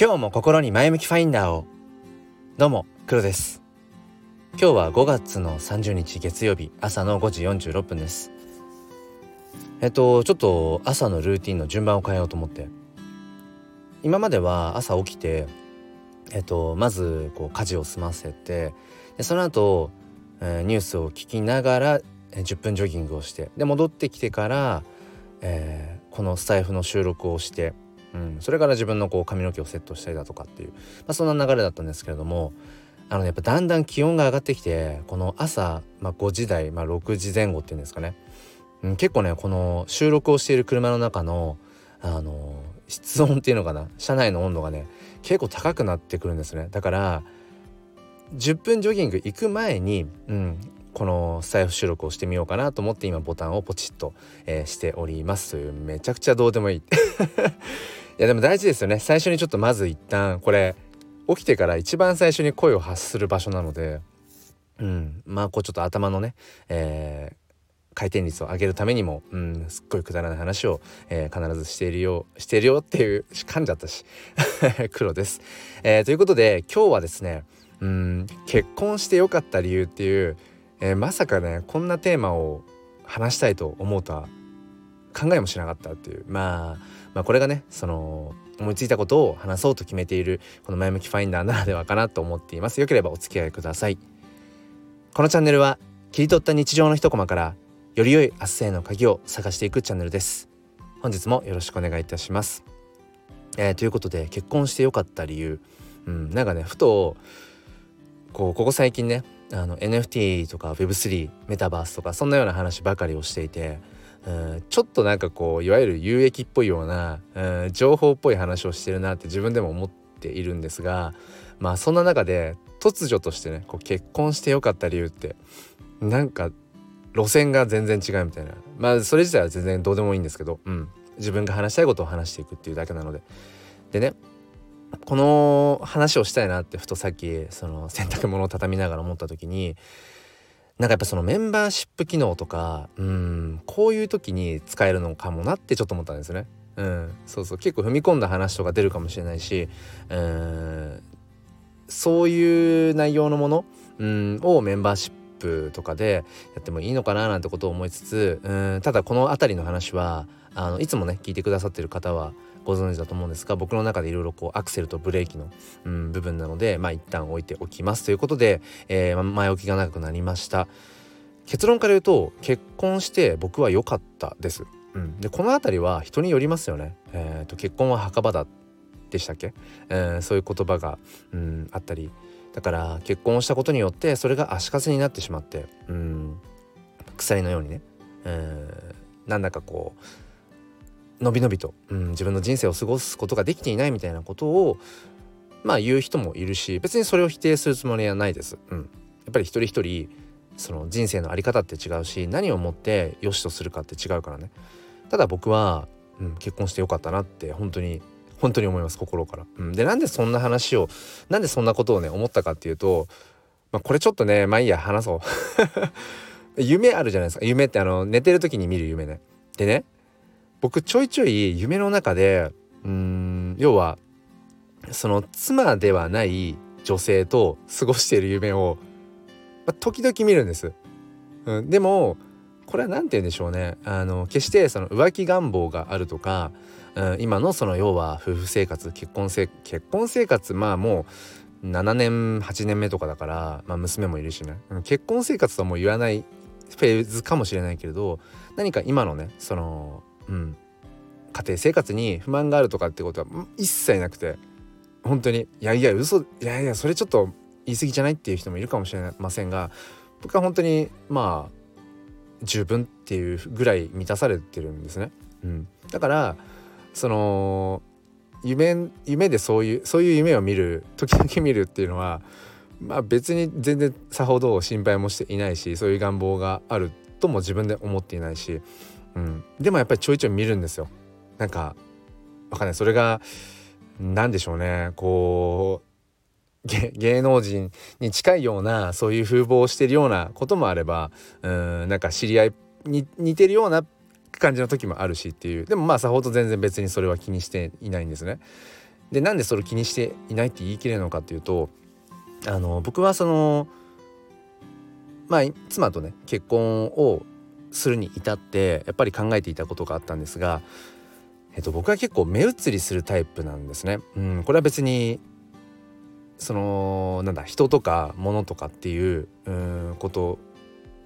今日も心に前向きファインダーを。どうも黒です。今日は5月の30日月曜日朝の5時46分です。えっとちょっと朝のルーティンの順番を変えようと思って。今までは朝起きてえっとまずこう家事を済ませてでその後、えー、ニュースを聞きながら10分ジョギングをしてで戻ってきてから、えー、このスタイフの収録をしてうん、それから自分のこう髪の毛をセットしたりだとかっていう、まあ、そんな流れだったんですけれどもあの、ね、やっぱだんだん気温が上がってきてこの朝、まあ、5時台、まあ、6時前後っていうんですかね、うん、結構ねこの収録をしている車の中のあの室温っていうのかな。車内の温度がね結構高くなってくるんですね。だから10分ジョギング行く前に、うん、このスタイフ収録をしてみようかなと思って今ボタンをポチッと、えー、しておりますというめちゃくちゃどうでもいい。やでも大事ですよね。最初にちょっとまず一旦これ起きてから一番最初に声を発する場所なのでうん。まあこうちょっと頭のね、えー、回転率を上げるためにも、うん、すっごいくだらない話を、えー、必ずしているよしているよっていう噛んじゃったし 黒です、えー、ということで今日はですねうん結婚してよかった理由っていうえー、まさかねこんなテーマを話したいと思うとは考えもしなかったっていう、まあ、まあこれがねその思いついたことを話そうと決めているこの前向きファインダーならではかなと思っています。よければお付き合いください。このチャンネルは切り取った日常の一コマからより良い明日への鍵を探していくチャンネルです。本日もよろしくお願いいたします、えー、ということで結婚してよかった理由。うんなんかねふとこうここ最近ねあの NFT とか Web3 メタバースとかそんなような話ばかりをしていてうんちょっとなんかこういわゆる有益っぽいようなう情報っぽい話をしてるなって自分でも思っているんですがまあそんな中で突如としてねこう結婚してよかった理由ってなんか路線が全然違うみたいな。まあそれ自体は全然どうでもいいんですけど、うん、自分が話したいことを話していくっていうだけなので。でねこの話をしたいなってふとさっきその洗濯物を畳みながら思った時になんかやっぱそのメンバーシップ機能とかうんこういう時に使えるのかもなってちょっと思ったんですね。うん、そうそう結構踏み込んだ話とか出るかもしれないしうんそういう内容のものうんをメンバーシップとかでやってもいいのかななんてことを思いつつうんただこの辺りの話はあのいつもね聞いてくださってる方はご存知だと思うんですが僕の中でいろいろこうアクセルとブレーキの、うん、部分なのでまあ一旦置いておきます。ということで、えー、前置きが長くなりました。結論から言うと結婚して僕は良かったです、うん、でこの辺りは人によりますよね、えーと、結婚は墓場だでしたっけ、えー、そういう言葉が、うん、あったり。だから結婚をしたことによってそれが足かせになってしまって、うん、鎖のようにね、えー、なんだかこうのびのびと、うん、自分の人生を過ごすことができていないみたいなことをまあ言う人もいるし別にそれを否定するつもりはないです。うん、やっぱり一人一人その人生の在り方って違うし何をもって良しとするかって違うからねただ僕は、うん、結婚してよかったなって本当に本当に思います心から。うん、でなんでそんな話をなんでそんなことをね思ったかっていうと、まあ、これちょっとねまあいいや話そう 夢あるじゃないですか夢ってあの寝てる時に見る夢ね。でね僕ちょいちょい夢の中でうん要はその妻ではない女性と過ごしている夢を、まあ、時々見るんです。うん、でもこれは何て言うんでしょうねあの決してその浮気願望があるとか、うん、今のその要は夫婦生活結婚生結婚生活まあもう7年8年目とかだから、まあ、娘もいるしね、結婚生活とはもう言わないフェーズかもしれないけれど何か今のねそのうん、家庭生活に不満があるとかってことは一切なくて本当にいやいや嘘いやいやそれちょっと言い過ぎじゃないっていう人もいるかもしれませんが僕は本当にまあ十分っていうぐらい満たされてるんですね。うん、だからその夢夢でそういうそういう夢を見る時々見るっていうのはまあ別に全然さほど心配もしていないしそういう願望があるとも自分で思っていないしうん、でもやっぱりちょいちょい見るんですよ。なんかわかんない。それが何でしょうね。こう芸能人に近いようなそういう風貌をしてるようなこともあればうんなんか知り合いに似てるような感じの時もあるしっていう。でもまあさほど全然別にそれは気にしていないんですね。でなんでそれ気にしていないって言い切れるのかっていうとあの僕はそのまあ妻とね結婚をするに至ってやっぱり考えていたことがあったんですが、えっと、僕は結構目移りするタイプなんですね。うん、これは別にそのなんだ人とか物とかっていううんこと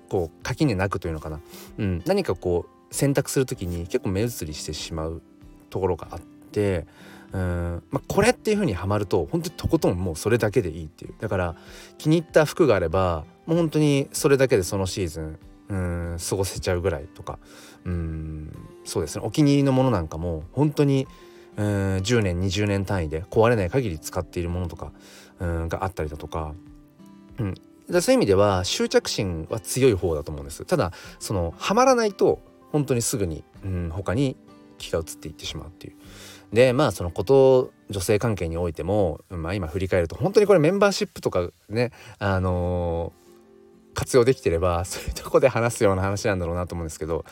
こう垣根なくというのかな、うん、何かこう選択する時に結構目移りしてしまうところがあってうん、まあ、これっていう風にはまると本当にとことんもうそれだけでいいっていうだから気に入った服があればもう本当にそれだけでそのシーズンうん過ごせちゃうぐらいとか。うんそうですね。お気に入りのものなんかも本当にうん10年20年単位で壊れない限り使っているものとかうんがあったりだとか、うん、そういう意味では執着心は強い方だと思うんです。ただそのはまらないと本当にすぐに、うん、他に気が移っていってしまうっていう。でまあそのこと女性関係においても、まあ、今振り返ると本当にこれメンバーシップとかねあのー、活用できてれば そういうとこで話すような話なんだろうなと思うんですけど、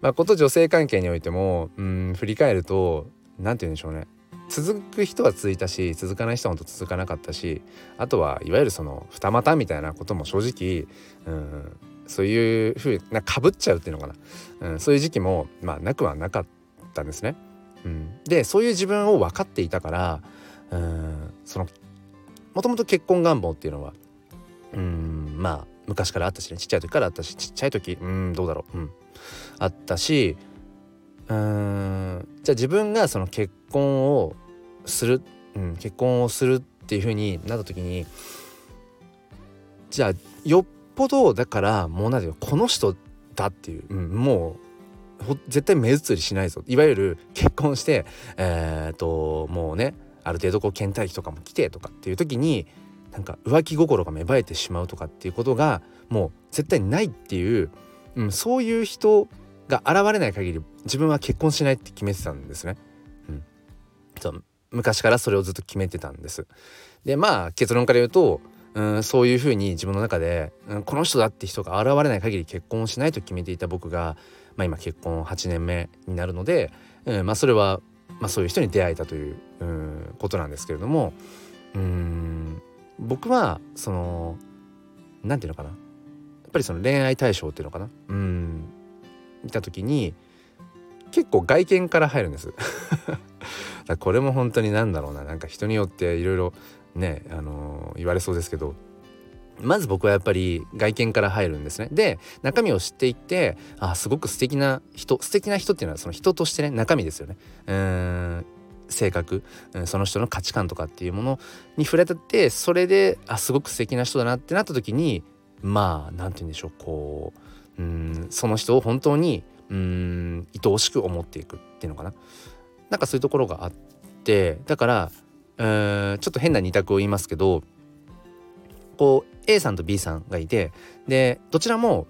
まあ、こと女性関係においても、うん、振り返ると何て言うんでしょうね続く人は続いたし続かない人は本当続かなかったしあとはいわゆるその二股みたいなことも正直、うん、そういうふうなかぶっちゃうっていうのかな、うん、そういう時期もまあなくはなかったんですね。うん、でそういう自分を分かっていたからうんそのもともと結婚願望っていうのはうんまあ昔からあったしねちっちゃい時からあったしちっちゃい時うんどうだろう、うん、あったしうんじゃあ自分がその結婚をする、うん、結婚をするっていう風になった時にじゃあよっぽどだからもう何ていうこの人だっていう、うん、もう絶対目移りしないぞ。いわゆる結婚してえー、っともうねある程度こう倦怠期とかも来てとかっていう時になんか浮気心が芽生えてしまうとかっていうことがもう絶対ないっていう、うん、そういう人が現れない限り自分は結婚しないって決めてたんですね。うん、そう昔からそれをずっと決めてたんです。でまあ結論から言うとうんそういうふうに自分の中で、うん、この人だって人が現れない限り結婚をしないと決めていた僕が、まあ、今結婚8年目になるので、うんまあ、それは、まあ、そういう人に出会えたという、うん、ことなんですけれどもうん僕はその何て言うのかな。やっぱりその恋愛対象っていうのかな。うん。見た時に結構外見から入るんです。これも本当に何だろうな。なんか人によっていろいろねあのー、言われそうですけど。まず僕はやっぱり外見から入るんですね。で中身を知っていってあすごく素敵な人素敵な人っていうのはその人としてね中身ですよね。うん。性格その人の価値観とかっていうものに触れたってそれであすごく素敵な人だなってなった時にまあ何て言うんでしょうこううんその人を本当にうん愛おしく思っていくっていうのかな。なんかそういうところがあってだからうーんちょっと変な二択を言いますけどこう A さんと B さんがいてでどちらも、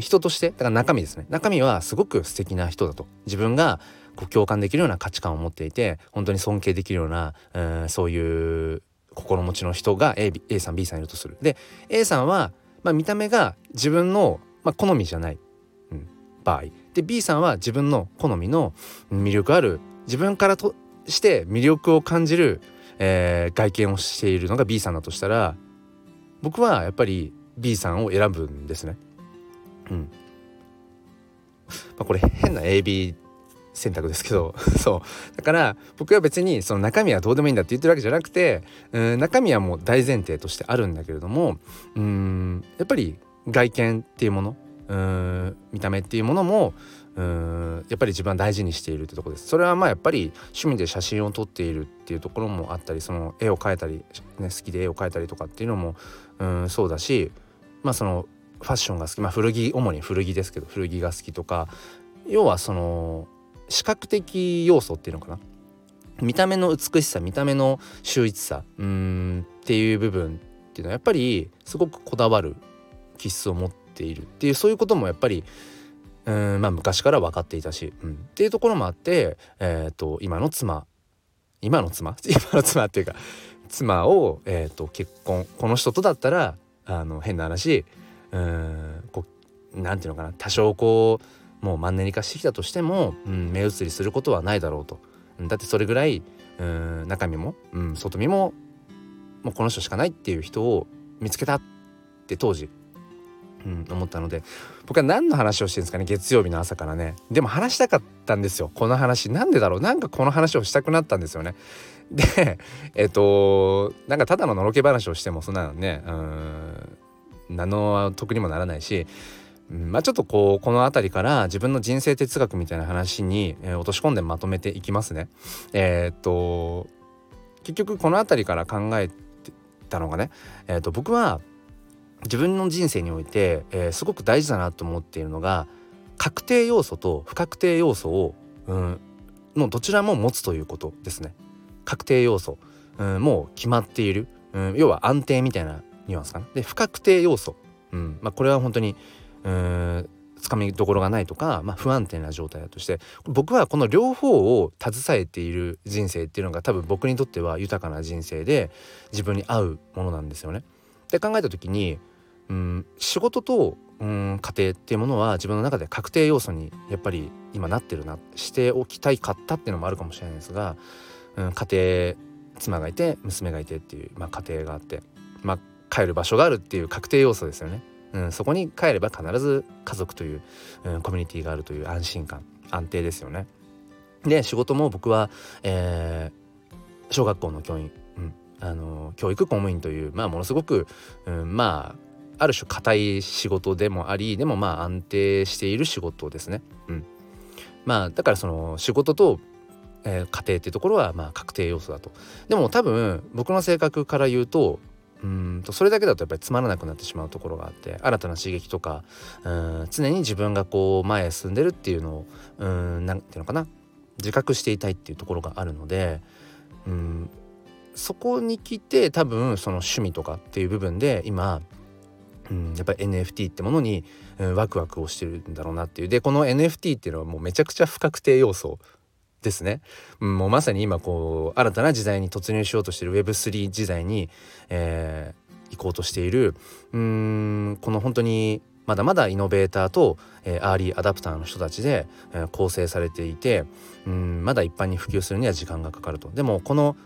人としてだから中身ですね。中身はすごく素敵な人だと。自分がこう共感できるような価値観を持っていて本当に尊敬できるようなうんそういう心持ちの人が A, A さん B さんいるとする。で A さんは、まあ、見た目が自分の、まあ、好みじゃない、うん、場合で B さんは自分の好みの魅力ある自分からとして魅力を感じる、えー、外見をしているのが B さんだとしたら僕はやっぱり B さんを選ぶんですね。うん。まあ、これ変な AB 選択ですけど そう。だから僕は別にその中身はどうでもいいんだって言ってるわけじゃなくてうん中身はもう大前提としてあるんだけれどもうんやっぱり外見っていうものうん見た目っていうものもうんやっぱり自分は大事にしているってとこです。それはまあやっぱり趣味で写真を撮っているっていうところもあったりその絵を描いたり、ね、好きで絵を描いたりとかっていうのもうんそうだしまあそのファッションが好き。まあ古着主に古着ですけど古着が好きとか要はその視覚的要素っていうのかな？見た目の美しさ見た目の秀逸さうんっていう部分っていうのはやっぱりすごくこだわる気質を持っているっていうそういうこともやっぱりうんまあ昔から分かっていたし、うん、っていうところもあって、えーと、今の妻今の妻？今の妻っていうか妻を、えーと、結婚この人とだったらあの変な話うんこうなんていうのかな多少こうもうマンネリ化してきたとしても、うん、目移りすることはないだろうと。だってそれぐらいうん中身も、うん、外見ももうこの人しかないっていう人を見つけたって当時、うん、思ったので僕は何の話をしてるんですかね月曜日の朝からね。でも話したかったんですよ。この話なんでだろう？なんかこの話をしたくなったんですよね。でえっとなんかただののろけ話をしてもそんなのねうん何の得にもならないしうんまあちょっとこうこの辺りから自分の人生哲学みたいな話に、えー、落とし込んでまとめていきますね。えー、っと結局この辺りから考えたのがね、えー、っと僕は自分の人生において、えー、すごく大事だなと思っているのが確定要素と不確定要素を、うん、のどちらも持つということですね。確定要素、うん、もう決まっている、うん、要は安定みたいなニュアンスかな。で不確定要素、うんまあ、これは本当につかみどころがないとか、まあ、不安定な状態だとして僕はこの両方を携えている人生っていうのが多分僕にとっては豊かな人生で自分に合うものなんですよね。で考えた時にうん仕事とうん家庭っていうものは自分の中で確定要素にやっぱり今なってるなしておきたいかったっていうのもあるかもしれないですが、うん、家庭妻がいて娘がいてっていう、まあ、家庭があって、まあ、帰る場所があるっていう確定要素ですよね。うん、そこに帰れば必ず家族という、うん、コミュニティがあるという安心感安定ですよね。で仕事も僕は、えー、小学校の教員、うん、あの教育公務員という、まあ、ものすごく、うん、まあある種硬い仕事でもありでもまあ安定している仕事ですね。うん、まあだからその仕事とえー、家庭っていうところはまあ確定要素だとでも多分僕の性格から言うとうんとそれだけだとやっぱりつまらなくなってしまうところがあって新たな刺激とかうん常に自分がこう前へ進んでるっていうのをうんなんていうのかな自覚していたいっていうところがあるのでうんそこに来て多分その趣味とかっていう部分で今うん、やっぱり NFT ってものに、ワクワクをしてるんだろうなっていう。でこの NFT っていうのはもうめちゃくちゃ不確定要素ですね、もうまさに今こう新たな時代に突入しようとしている Web3 時代に、えー、行こうとしているうんこの本当にまだまだイノベーターと、えー、アーリーアダプターの人たちで、えー、構成されていてうんまだ一般に普及するには時間がかかると。でもこの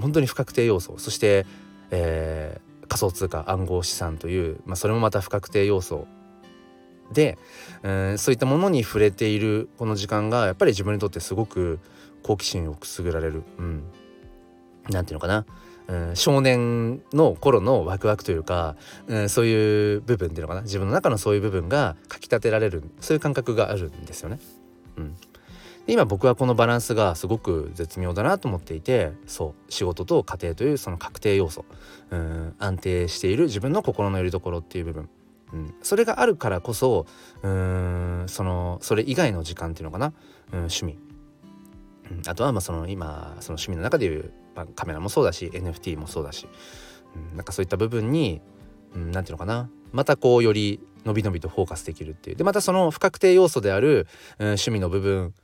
本当に不確定要素そして、えー、仮想通貨暗号資産という、まあ、それもまた不確定要素で、うん、そういったものに触れているこの時間がやっぱり自分にとってすごく好奇心をくすぐられる、うん、なんていうのかな、うん、少年の頃のワクワクというか、うん、そういう部分っていうのかな。自分の中のそういう部分がかきたてられるそういう感覚があるんですよね。うん。今僕はこのバランスがすごく絶妙だなと思っていてそう仕事と家庭というその確定要素うん安定している自分の心の拠り所っていう部分。ん、それがあるからこそうんそのそれ以外の時間っていうのかな、うん、趣味、うん、あとはまあその今その趣味の中でいう、まあ、カメラもそうだし NFT もそうだし、うん、なんかそういった部分に何、うん、て言うのかな。またこうより伸び伸びとフォーカスできるっていう。でまたその不確定要素である、うん、趣味の部分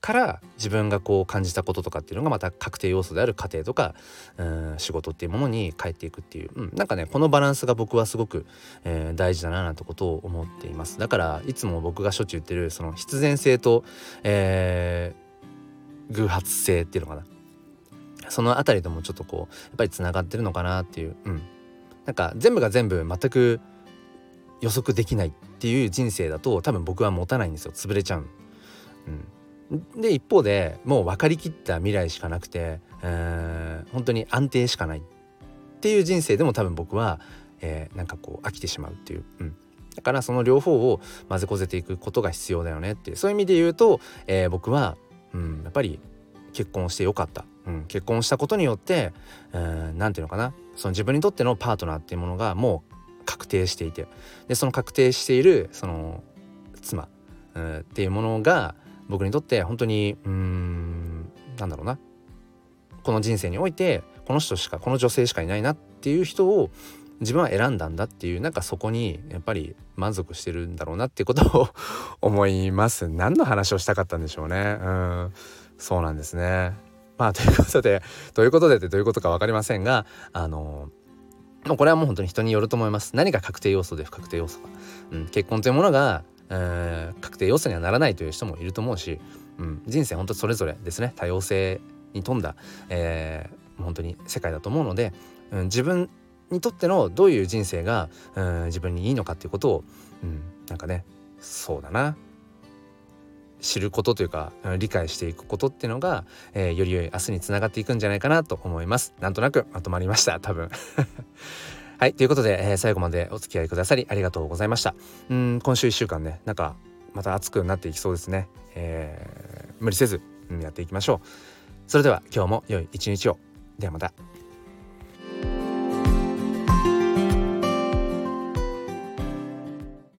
から自分がこう感じたこととかっていうのがまた確定要素である家庭とかうん仕事っていうものに返っていくっていう、うん、なんかねこのバランスが僕はすごく、えー、大事だななんてことを思っています。だからいつも僕がしょっちゅう言ってるその必然性と、えー、偶発性っていうのかな。その辺りともちょっとこうやっぱりつながってるのかなっていう、うん、なんか全部が全部全く予測できないっていう人生だと多分僕は持たないんですよ。潰れちゃう。うん。で一方でもう分かりきった未来しかなくて、えー、本当に安定しかないっていう人生でも多分僕は、えー、なんかこう飽きてしまうっていう、うん、だからその両方を混ぜこぜていくことが必要だよねっていう。そういう意味で言うと、えー、僕は、うん、やっぱり結婚してよかった、うん、結婚したことによって何、えー、て言うのかな。その自分にとってのパートナーっていうものがもう確定していて。でその確定しているその妻、うん、っていうものが僕にとって本当にうーんなんだろうな。この人生においてこの人しかこの女性しかいないなっていう人を自分は選んだんだっていうなんかそこにやっぱり満足してるんだろうなっていうことを 思います。何の話をしたかったんでしょうね。うん。そうなんですね。まあということでどういうことでってどういうことか分かりませんがあのこれはもう本当に人によると思います。何が確定要素で不確定要素か、うん、結婚というものがえ、確定要素にはならないという人もいると思うし、うん、人生ほんとそれぞれですね。多様性に富んだ、えー、本当に世界だと思うので、うん、自分にとってのどういう人生が、うん、自分にいいのかっていうことを、うん、なんかねそうだな。知ることというか理解していくことっていうのが、えー、より良い明日につながっていくんじゃないかなと思います。なんとなくまとまりました多分。はいということで、えー、最後までお付き合いくださりありがとうございました。うん今週1週間ねなんかまた暑くなっていきそうですね、えー、無理せず、うん、やっていきましょう。それでは今日も良い一日を。ではまた。